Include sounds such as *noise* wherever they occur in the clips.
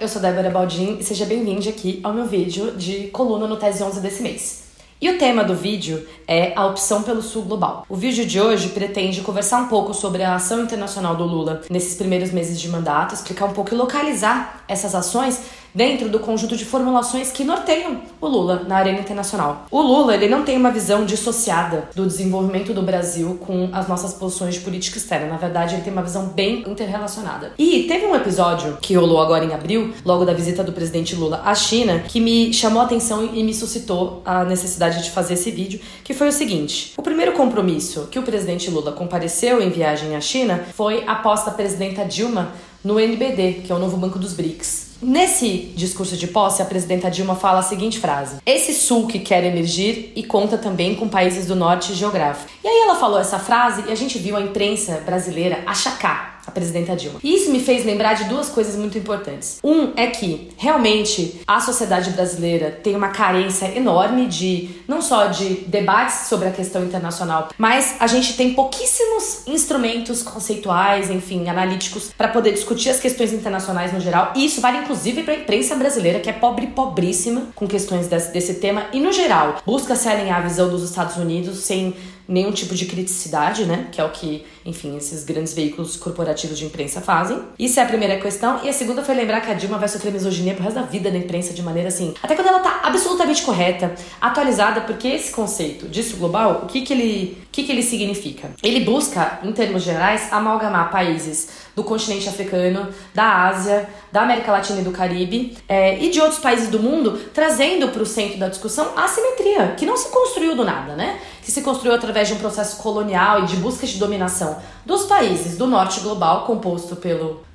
eu sou Débora Baldin e seja bem-vindo aqui ao meu vídeo de coluna no Tese 11 desse mês. E o tema do vídeo é a opção pelo Sul Global. O vídeo de hoje pretende conversar um pouco sobre a ação internacional do Lula nesses primeiros meses de mandato, explicar um pouco e localizar essas ações dentro do conjunto de formulações que norteiam o Lula na arena internacional. O Lula, ele não tem uma visão dissociada do desenvolvimento do Brasil com as nossas posições de política externa. Na verdade, ele tem uma visão bem interrelacionada. E teve um episódio que rolou agora em abril, logo da visita do presidente Lula à China, que me chamou a atenção e me suscitou a necessidade de fazer esse vídeo, que foi o seguinte: o primeiro compromisso que o presidente Lula compareceu em viagem à China foi a presidenta Dilma no NBD, que é o novo banco dos BRICS. Nesse discurso de posse, a presidenta Dilma fala a seguinte frase: Esse sul que quer emergir e conta também com países do norte geográfico. E aí ela falou essa frase e a gente viu a imprensa brasileira achacar a presidenta Dilma. Isso me fez lembrar de duas coisas muito importantes. Um é que realmente a sociedade brasileira tem uma carência enorme de não só de debates sobre a questão internacional, mas a gente tem pouquíssimos instrumentos conceituais, enfim, analíticos para poder discutir as questões internacionais no geral. E isso vale inclusive para a imprensa brasileira, que é pobre pobríssima com questões desse, desse tema e no geral busca se alinhar à visão dos Estados Unidos sem nenhum tipo de criticidade, né? Que é o que, enfim, esses grandes veículos corporativos de imprensa fazem. Isso é a primeira questão. E a segunda foi lembrar que a Dilma vai sofrer misoginia pro resto da vida na imprensa de maneira assim. Até quando ela tá absolutamente correta, atualizada, porque esse conceito disso global, o que que ele, que que ele significa? Ele busca, em termos gerais, amalgamar países do continente africano, da Ásia, da América Latina e do Caribe é, e de outros países do mundo, trazendo para o centro da discussão a assimetria, que não se construiu do nada, né? Que se construiu através de um processo colonial e de busca de dominação dos países do norte global, composto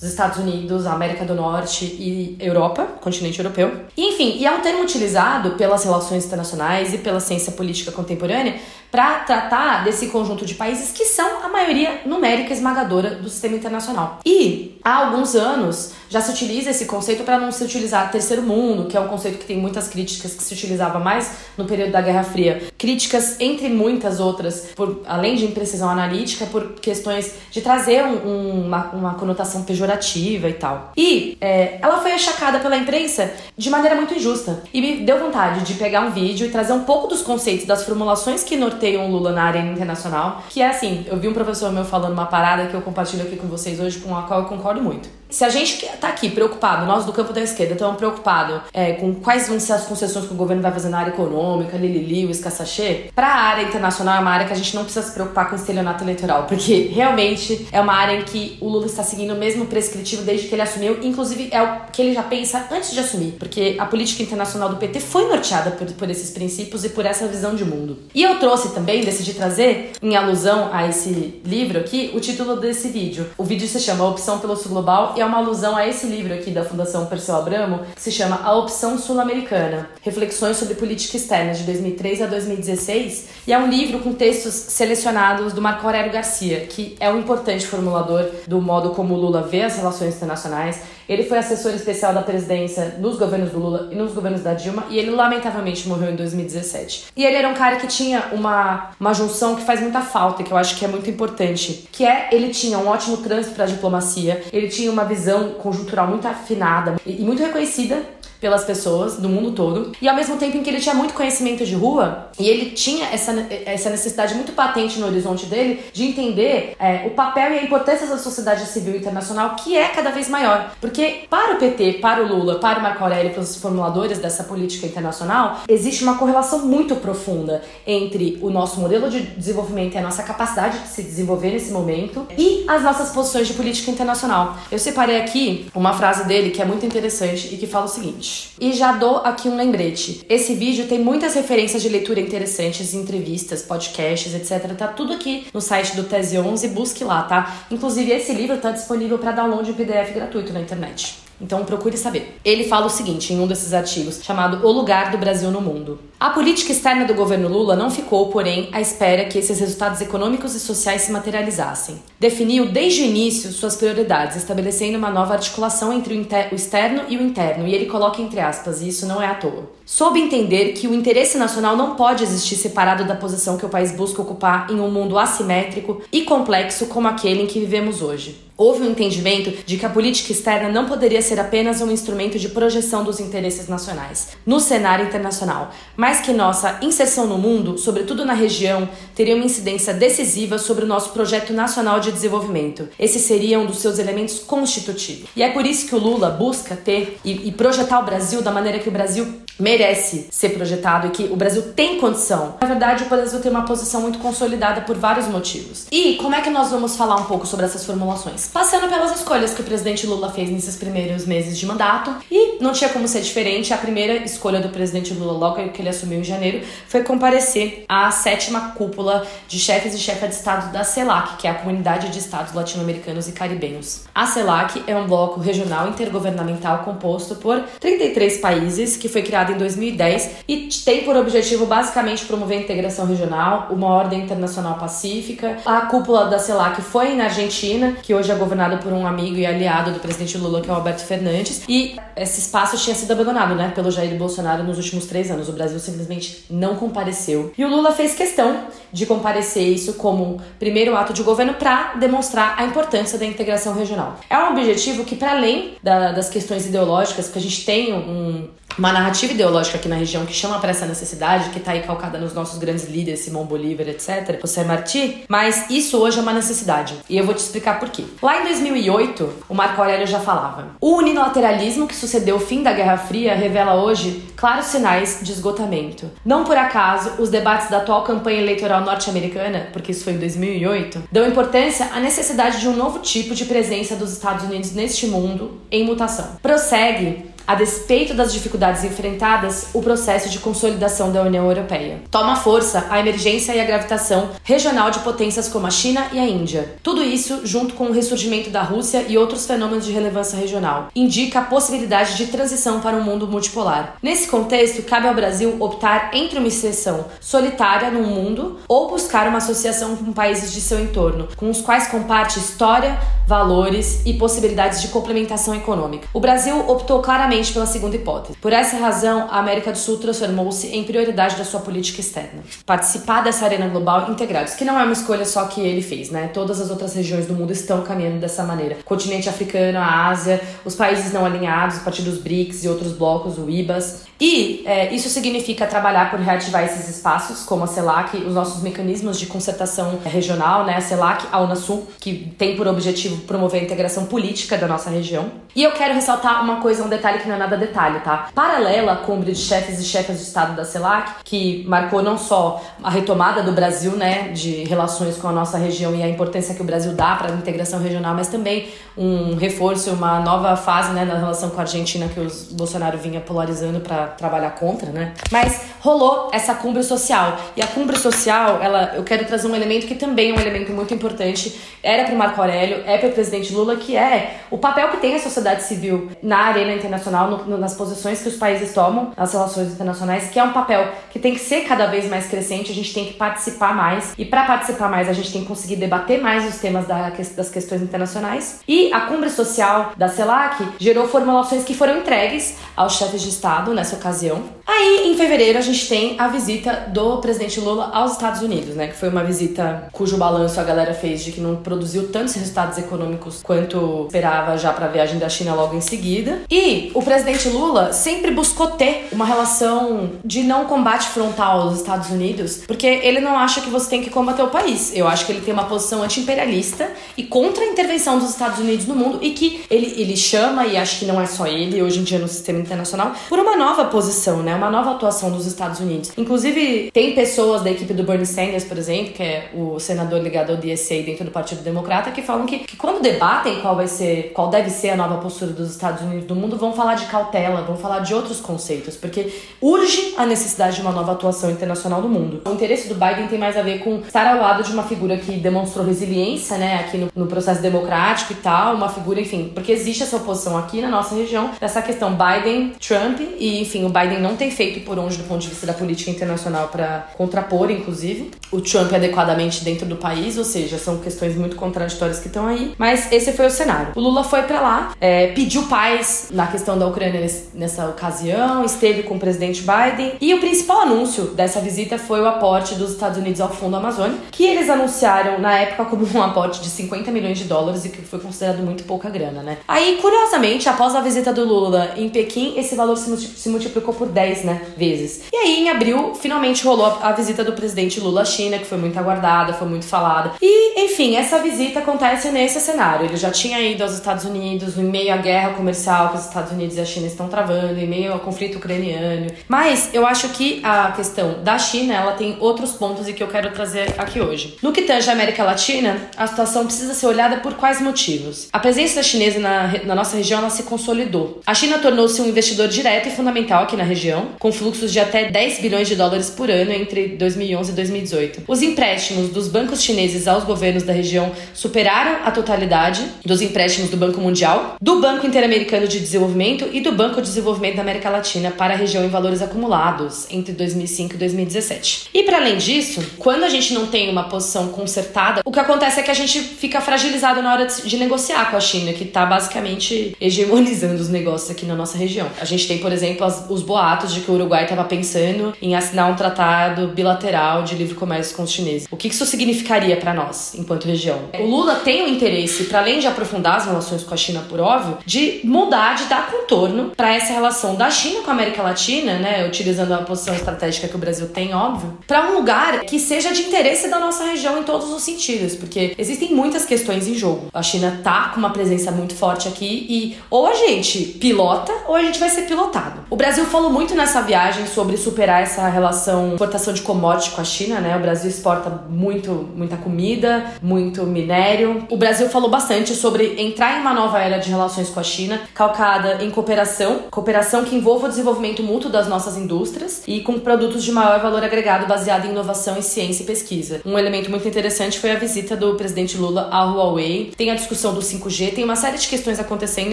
pelos Estados Unidos, América do Norte e Europa, continente europeu. E, enfim, e é um termo utilizado pelas relações internacionais e pela ciência política contemporânea para tratar desse conjunto de países que são a maioria numérica esmagadora do sistema internacional. E há alguns anos já se utiliza esse conceito para não se utilizar terceiro mundo, que é um conceito que tem muitas críticas que se utilizava mais no período da Guerra Fria. Críticas entre muitas outras, por além de imprecisão analítica, por questões de trazer um, um, uma, uma, conotação pejorativa e tal. E é, ela foi achacada pela imprensa de maneira muito injusta. E me deu vontade de pegar um vídeo e trazer um pouco dos conceitos, das formulações que norteiam Lula na arena internacional, que é assim, eu vi um professor meu falando uma parada que eu compartilho aqui com vocês hoje, com a qual eu concordo muito. Se a gente tá aqui preocupado, nós do campo da esquerda estamos preocupados é, com quais vão ser as concessões que o governo vai fazer na área econômica, lilili, o escassachê, para a área internacional é uma área que a gente não precisa se preocupar com estelionato eleitoral, porque *laughs* realmente é uma área em que o Lula está seguindo o mesmo prescritivo desde que ele assumiu, inclusive é o que ele já pensa antes de assumir, porque a política internacional do PT foi norteada por, por esses princípios e por essa visão de mundo. E eu trouxe também, decidi trazer, em alusão a esse livro aqui, o título desse vídeo. O vídeo se chama Opção pelo Sul Global é uma alusão a esse livro aqui da Fundação Perseu Abramo, que se chama A Opção Sul-Americana: Reflexões sobre Política Externa, de 2003 a 2016. E é um livro com textos selecionados do Marco Aurélio Garcia, que é um importante formulador do modo como Lula vê as relações internacionais. Ele foi assessor especial da presidência nos governos do Lula e nos governos da Dilma, e ele lamentavelmente morreu em 2017. E ele era um cara que tinha uma, uma junção que faz muita falta, que eu acho que é muito importante, que é ele tinha um ótimo trânsito para a diplomacia, ele tinha uma visão conjuntural muito afinada e, e muito reconhecida pelas pessoas do mundo todo. E ao mesmo tempo em que ele tinha muito conhecimento de rua, e ele tinha essa, essa necessidade muito patente no horizonte dele de entender é, o papel e a importância da sociedade civil internacional, que é cada vez maior. Porque para o PT, para o Lula, para o Marco Aurélio, para os formuladores dessa política internacional, existe uma correlação muito profunda entre o nosso modelo de desenvolvimento e a nossa capacidade de se desenvolver nesse momento e as nossas posições de política internacional. Eu separei aqui uma frase dele que é muito interessante e que fala o seguinte. E já dou aqui um lembrete. Esse vídeo tem muitas referências de leitura interessantes, entrevistas, podcasts, etc. Tá tudo aqui no site do Tese 11, busque lá, tá? Inclusive esse livro tá disponível para download em PDF gratuito na internet. Então procure saber. Ele fala o seguinte em um desses artigos, chamado O Lugar do Brasil no Mundo. A política externa do governo Lula não ficou, porém, à espera que esses resultados econômicos e sociais se materializassem. Definiu desde o início suas prioridades, estabelecendo uma nova articulação entre o, externo e o interno, e ele coloca entre aspas, e isso não é à toa. Soube entender que o interesse nacional não pode existir separado da posição que o país busca ocupar em um mundo assimétrico e complexo como aquele em que vivemos hoje. houve um entendimento de que a política externa não poderia ser apenas um instrumento de projeção dos interesses nacionais no cenário internacional, mas que nossa inserção no mundo, sobretudo na região, teria uma incidência decisiva sobre o nosso projeto nacional de desenvolvimento. Esse seria um dos seus elementos constitutivos. E é por isso que o Lula busca ter e, e projetar o Brasil da maneira que o Brasil merece ser projetado e que o Brasil tem condição. Na verdade, o Brasil tem uma posição muito consolidada por vários motivos. E como é que nós vamos falar um pouco sobre essas formulações? Passando pelas escolhas que o presidente Lula fez nesses primeiros meses de mandato, e não tinha como ser diferente, a primeira escolha do presidente Lula logo que ele assumiu em janeiro foi comparecer à sétima cúpula de chefes e chefas de estado da CELAC, que é a Comunidade de Estados Latino-Americanos e Caribenhos. A CELAC é um bloco regional intergovernamental composto por 33 países que foi criado em 2010 e tem por objetivo basicamente promover a integração regional, uma ordem internacional pacífica. A cúpula da CELAC foi na Argentina, que hoje é governada por um amigo e aliado do presidente Lula, que é o Alberto Fernandes, e esse espaço tinha sido abandonado, né, pelo Jair Bolsonaro nos últimos três anos. O Brasil simplesmente não compareceu. E o Lula fez questão de comparecer isso como primeiro ato de governo para demonstrar a importância da integração regional. É um objetivo que, para além da, das questões ideológicas, que a gente tem um, uma narrativa ideológica aqui na região que chama para essa necessidade, que está aí calcada nos nossos grandes líderes, Simão Bolívar, etc., José Martí, mas isso hoje é uma necessidade. E eu vou te explicar por quê. Lá em 2008, o Marco Aurélio já falava: o unilateralismo que sucedeu o fim da Guerra Fria revela hoje claros sinais de esgotamento. Não por acaso, os debates da atual campanha eleitoral norte-americana, porque isso foi em 2008, dão importância à necessidade de um novo tipo de presença dos Estados Unidos neste mundo em mutação. Prossegue a despeito das dificuldades enfrentadas, o processo de consolidação da União Europeia. Toma força a emergência e a gravitação regional de potências como a China e a Índia. Tudo isso, junto com o ressurgimento da Rússia e outros fenômenos de relevância regional, indica a possibilidade de transição para um mundo multipolar. Nesse contexto, cabe ao Brasil optar entre uma inserção solitária no mundo ou buscar uma associação com países de seu entorno, com os quais comparte história, valores e possibilidades de complementação econômica. O Brasil optou claramente pela segunda hipótese. Por essa razão, a América do Sul transformou-se em prioridade da sua política externa. Participar dessa arena global integrados, que não é uma escolha só que ele fez, né? Todas as outras regiões do mundo estão caminhando dessa maneira. O continente africano, a Ásia, os países não alinhados, a partir dos BRICS e outros blocos, o IBAS. E é, isso significa trabalhar por reativar esses espaços, como a CELAC, os nossos mecanismos de concertação regional, né? A CELAC, a Unasul, que tem por objetivo promover a integração política da nossa região. E eu quero ressaltar uma coisa, um detalhe que não é nada detalhe, tá? Paralela à cumbre de chefes e chefas de Estado da CELAC, que marcou não só a retomada do Brasil, né, de relações com a nossa região e a importância que o Brasil dá para a integração regional, mas também um reforço, uma nova fase, né, na relação com a Argentina que o Bolsonaro vinha polarizando para trabalhar contra, né? Mas rolou essa cumbre social. E a cumbre social, ela, eu quero trazer um elemento que também é um elemento muito importante, era para o Marco Aurélio, é para o presidente Lula, que é o papel que tem a sociedade civil na arena internacional, no, nas posições que os países tomam nas relações internacionais, que é um papel que tem que ser cada vez mais crescente, a gente tem que participar mais. E para participar mais, a gente tem que conseguir debater mais os temas da, das questões internacionais. E a cumbre social da CELAC gerou formulações que foram entregues aos chefes de Estado nessa ocasião. Aí, em fevereiro, a gente tem a visita do presidente Lula aos Estados Unidos, né? Que foi uma visita cujo balanço a galera fez de que não produziu tantos resultados econômicos quanto esperava já para a viagem da China logo em seguida. E o presidente Lula sempre buscou ter uma relação de não combate frontal aos Estados Unidos, porque ele não acha que você tem que combater o país. Eu acho que ele tem uma posição anti-imperialista e contra a intervenção dos Estados Unidos no mundo e que ele, ele chama, e acho que não é só ele, hoje em dia no sistema internacional, por uma nova posição, né? Uma nova atuação dos Estados Unidos. Inclusive, tem pessoas da equipe do Bernie Sanders, por exemplo, que é o senador ligado ao DSA dentro do Partido Democrata, que falam que, que quando debatem qual vai ser, qual deve ser a nova postura dos Estados Unidos do mundo, vão falar de cautela, vão falar de outros conceitos, porque urge a necessidade de uma nova atuação internacional no mundo. O interesse do Biden tem mais a ver com estar ao lado de uma figura que demonstrou resiliência, né, aqui no, no processo democrático e tal, uma figura, enfim, porque existe essa oposição aqui na nossa região, dessa questão Biden, Trump, e enfim, o Biden não tem feito por onde do ponto de vista da política internacional para contrapor, inclusive, o Trump adequadamente dentro do país, ou seja, são questões muito contraditórias que estão aí. Mas esse foi o cenário. O Lula foi para lá, é, pediu paz na questão da Ucrânia nessa ocasião, esteve com o presidente Biden e o principal anúncio dessa visita foi o aporte dos Estados Unidos ao Fundo Amazônia, que eles anunciaram na época como um aporte de 50 milhões de dólares e que foi considerado muito pouca grana, né? Aí, curiosamente, após a visita do Lula em Pequim, esse valor se multiplicou por 10 né, vezes. E aí, em abril, finalmente rolou a visita do presidente Lula à China, que foi muito aguardada, foi muito falada. E, enfim, essa visita acontece nesse cenário. Ele já tinha ido aos Estados Unidos em meio à guerra comercial que os Estados Unidos e a China estão travando, em meio ao conflito ucraniano. Mas eu acho que a questão da China, ela tem outros pontos e que eu quero trazer aqui hoje. No que tange a América Latina, a situação precisa ser olhada por quais motivos? A presença chinesa na, na nossa região ela se consolidou. A China tornou-se um investidor direto e fundamental aqui na região, com fluxos de até 10 bilhões de dólares por ano entre 2011 e 2018. Os empréstimos dos bancos chineses aos governos da região superaram a totalidade dos empréstimos do Banco Mundial, do Banco Interamericano de Desenvolvimento e do Banco de Desenvolvimento da América Latina para a região em valores acumulados entre 2005 e 2017. E para além disso, quando a gente não tem uma posição consertada, o que acontece é que a gente fica fragilizado na hora de negociar com a China, que está basicamente hegemonizando os negócios aqui na nossa região. A gente tem, por exemplo, as, os boatos de que o Uruguai estava pensando em assinar um tratado bilateral de livre comércio com os chineses. O que isso significaria para nós, enquanto região? O Lula tem o interesse, para além de aprofundar as relações com a China, por óbvio, de mudar, de dar contorno para essa relação da China com a América Latina, né, utilizando a posição estratégica que o Brasil tem, óbvio, para um lugar que seja de interesse da nossa região em todos os sentidos, porque existem muitas questões em jogo. A China tá com uma presença muito forte aqui e ou a gente pilota ou a gente vai ser pilotado. O Brasil falou muito nessa viagem sobre superar essa relação exportação de commodity com a China, né? O Brasil exporta muito, muita comida, muito minério. O Brasil falou bastante sobre entrar em uma nova era de relações com a China, calcada em cooperação, cooperação que envolva o desenvolvimento mútuo das nossas indústrias e com produtos de maior valor agregado baseado em inovação em ciência e pesquisa. Um elemento muito interessante foi a visita do presidente Lula à Huawei. Tem a discussão do 5G, tem uma série de questões acontecendo,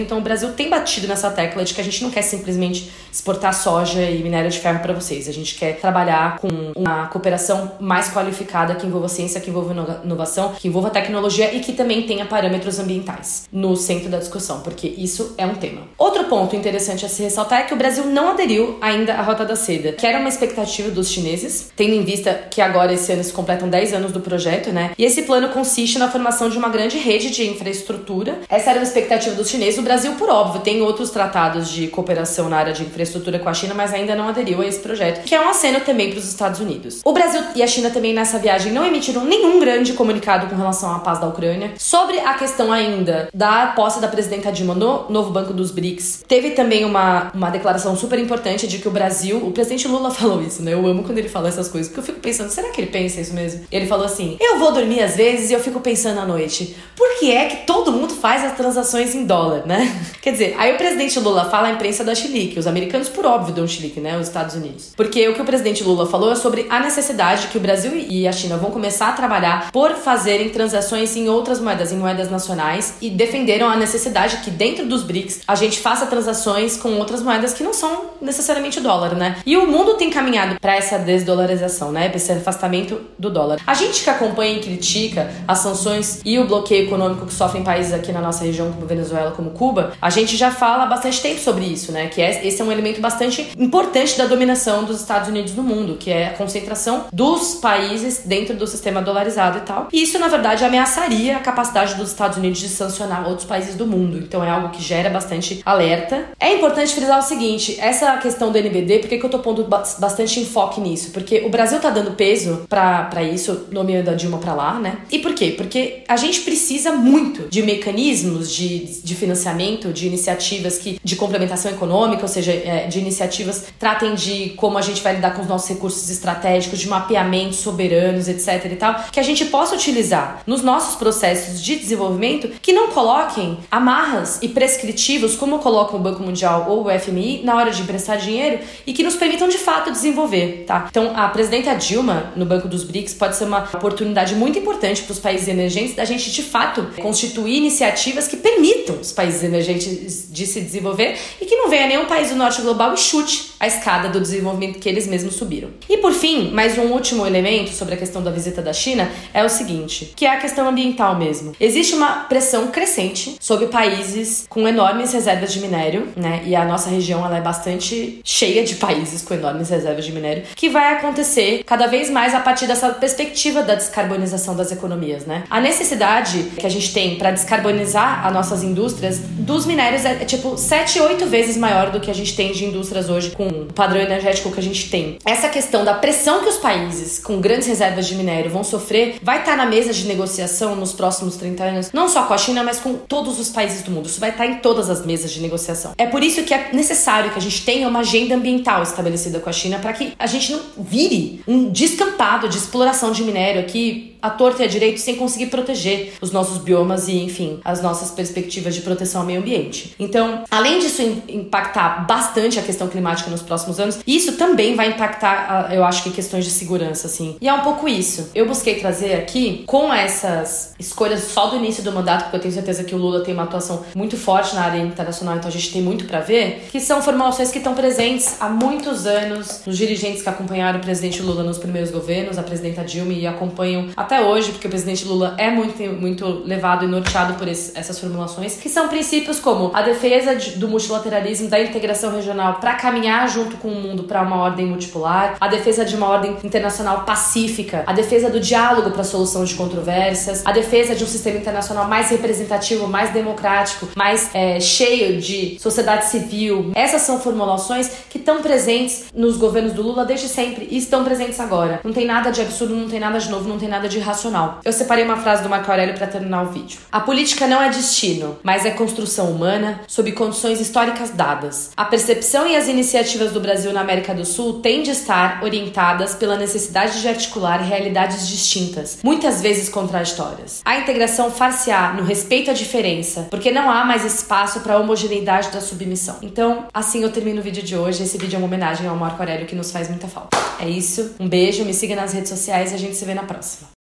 então o Brasil tem batido nessa tecla de que a gente não quer simplesmente exportar soja e minério de ferro para vocês. A gente quer trabalhar com uma cooperação mais qualificada que envolva ciência, que envolva inovação, que envolva tecnologia e que também tenha parâmetros ambientais no centro da discussão, porque isso é um tema. Outro ponto interessante a se ressaltar é que o Brasil não aderiu ainda à Rota da Seda, que era uma expectativa dos chineses, tendo em vista que agora esse ano se completam 10 anos do projeto, né? E esse plano consiste na formação de uma grande rede de infraestrutura. Essa era uma expectativa dos chineses. O Brasil, por óbvio, tem outros tratados de cooperação na área de infraestrutura com a China, mas ainda não aderiu a esse projeto, que é um aceno também para os Estados Unidos. O Brasil e a China também nessa viagem não emitiram nenhum grande comunicado com relação à paz da Ucrânia. Sobre a questão ainda da posse da presidenta Dilma no novo Banco dos BRICS, teve também uma, uma declaração super importante de que o Brasil, o presidente Lula *laughs* falou isso, né? Eu amo quando ele fala essas coisas, porque eu fico pensando, será que ele pensa isso mesmo? Ele falou assim: Eu vou dormir às vezes e eu fico pensando à noite, por que é que todo mundo faz as transações em dólar, né? *laughs* Quer dizer, aí o presidente Lula fala à imprensa da Chilique, os americanos, por óbvio, dão Chilique, né? Os Estados Unidos. Porque o que o presidente Lula falou é sobre a necessidade que o Brasil e a China vão começar a trabalhar por fazerem transações em outras moedas, em moedas nacionais, e defenderam a necessidade que dentro dos BRICS a gente faça transações com outras moedas que não são necessariamente o dólar, né? E o mundo tem caminhado para essa desdolarização, né? Para esse afastamento do dólar. A gente que acompanha e critica as sanções e o bloqueio econômico que sofrem países aqui na nossa região, como Venezuela, como Cuba, a gente já fala há bastante tempo sobre isso, né? Que é, esse é um elemento bastante importante da dominação dos Estados Unidos no mundo, que é a concentração dos países dentro do sistema dolarizado e tal. E isso, na verdade, ameaçaria a capacidade dos Estados Unidos de sancionar outros países do mundo. Então é algo que gera bastante alerta. É importante frisar o seguinte: essa questão do NBD, por que, que eu tô pondo bastante enfoque nisso? Porque o Brasil tá dando peso para isso, nomeando a Dilma pra lá, né? E por quê? Porque a gente precisa muito de mecanismos de, de financiamento, de iniciativas que, de complementação econômica, ou seja, é, de iniciativas tratem de como a gente vai lidar com os nossos recursos estratégicos, de mapeamento soberanos, etc e tal, que a gente possa utilizar nos nossos processos de desenvolvimento que não coloquem amarras e prescritivos como colocam o Banco Mundial ou o FMI na hora de emprestar dinheiro e que nos permitam de fato desenvolver, tá? Então, a presidenta Dilma no Banco dos BRICS pode ser uma oportunidade muito importante para os países emergentes da gente de fato constituir iniciativas que permitam os países emergentes de se desenvolver e que não venha nenhum país do norte global e chute a escada do desenvolvimento que eles mesmos subiram. E por fim, mais um último elemento sobre a questão da visita da China é o seguinte, que é a questão ambiental mesmo. Existe uma pressão crescente sobre países com enormes reservas de minério, né? E a nossa região ela é bastante cheia de países com enormes reservas de minério, que vai acontecer cada vez mais a partir dessa perspectiva da descarbonização das economias, né? A necessidade que a gente tem para descarbonizar as nossas indústrias dos minérios é, é tipo 7, 8 vezes maior do que a gente tem de indústrias hoje com o padrão energético que a gente tem. Essa questão da pressão que os países com grandes reservas de minério vão sofrer vai estar tá na mesa de negociação nos próximos 30 anos, não só com a China, mas com todos os países do mundo. Isso vai estar tá em todas as mesas de negociação. É por isso que é necessário que a gente tenha uma agenda ambiental estabelecida com a China para que a gente não vire um descampado de exploração de minério aqui a torta e a direito sem conseguir proteger os nossos biomas e, enfim, as nossas perspectivas de proteção ao meio ambiente. Então, além disso impactar bastante a questão climática nos próximos anos, isso também vai impactar, eu acho que questões de segurança, assim. E é um pouco isso. Eu busquei trazer aqui, com essas escolhas só do início do mandato, porque eu tenho certeza que o Lula tem uma atuação muito forte na área internacional, então a gente tem muito para ver, que são formulações que estão presentes há muitos anos nos dirigentes que acompanharam o presidente Lula nos primeiros governos, a presidenta Dilma, e acompanham até hoje, porque o presidente Lula é muito, muito levado e norteado por esse, essas formulações, que são princípios como a defesa de, do multilateralismo, da integração regional para caminhar junto com o mundo para uma ordem multipolar, a defesa de uma ordem internacional pacífica, a defesa do diálogo para a solução de controvérsias, a defesa de um sistema internacional mais representativo, mais democrático, mais é, cheio de sociedade civil. Essas são formulações que estão presentes nos governos do Lula desde sempre e estão presentes agora. Não tem nada de absurdo, não tem nada de novo, não tem nada de. Eu separei uma frase do Marco Aurélio para terminar o vídeo. A política não é destino, mas é construção humana sob condições históricas dadas. A percepção e as iniciativas do Brasil na América do Sul têm de estar orientadas pela necessidade de articular realidades distintas, muitas vezes contraditórias. A integração far-se-á no respeito à diferença, porque não há mais espaço para a homogeneidade da submissão. Então, assim eu termino o vídeo de hoje. Esse vídeo é uma homenagem ao Marco Aurélio que nos faz muita falta. É isso, um beijo, me siga nas redes sociais e a gente se vê na próxima.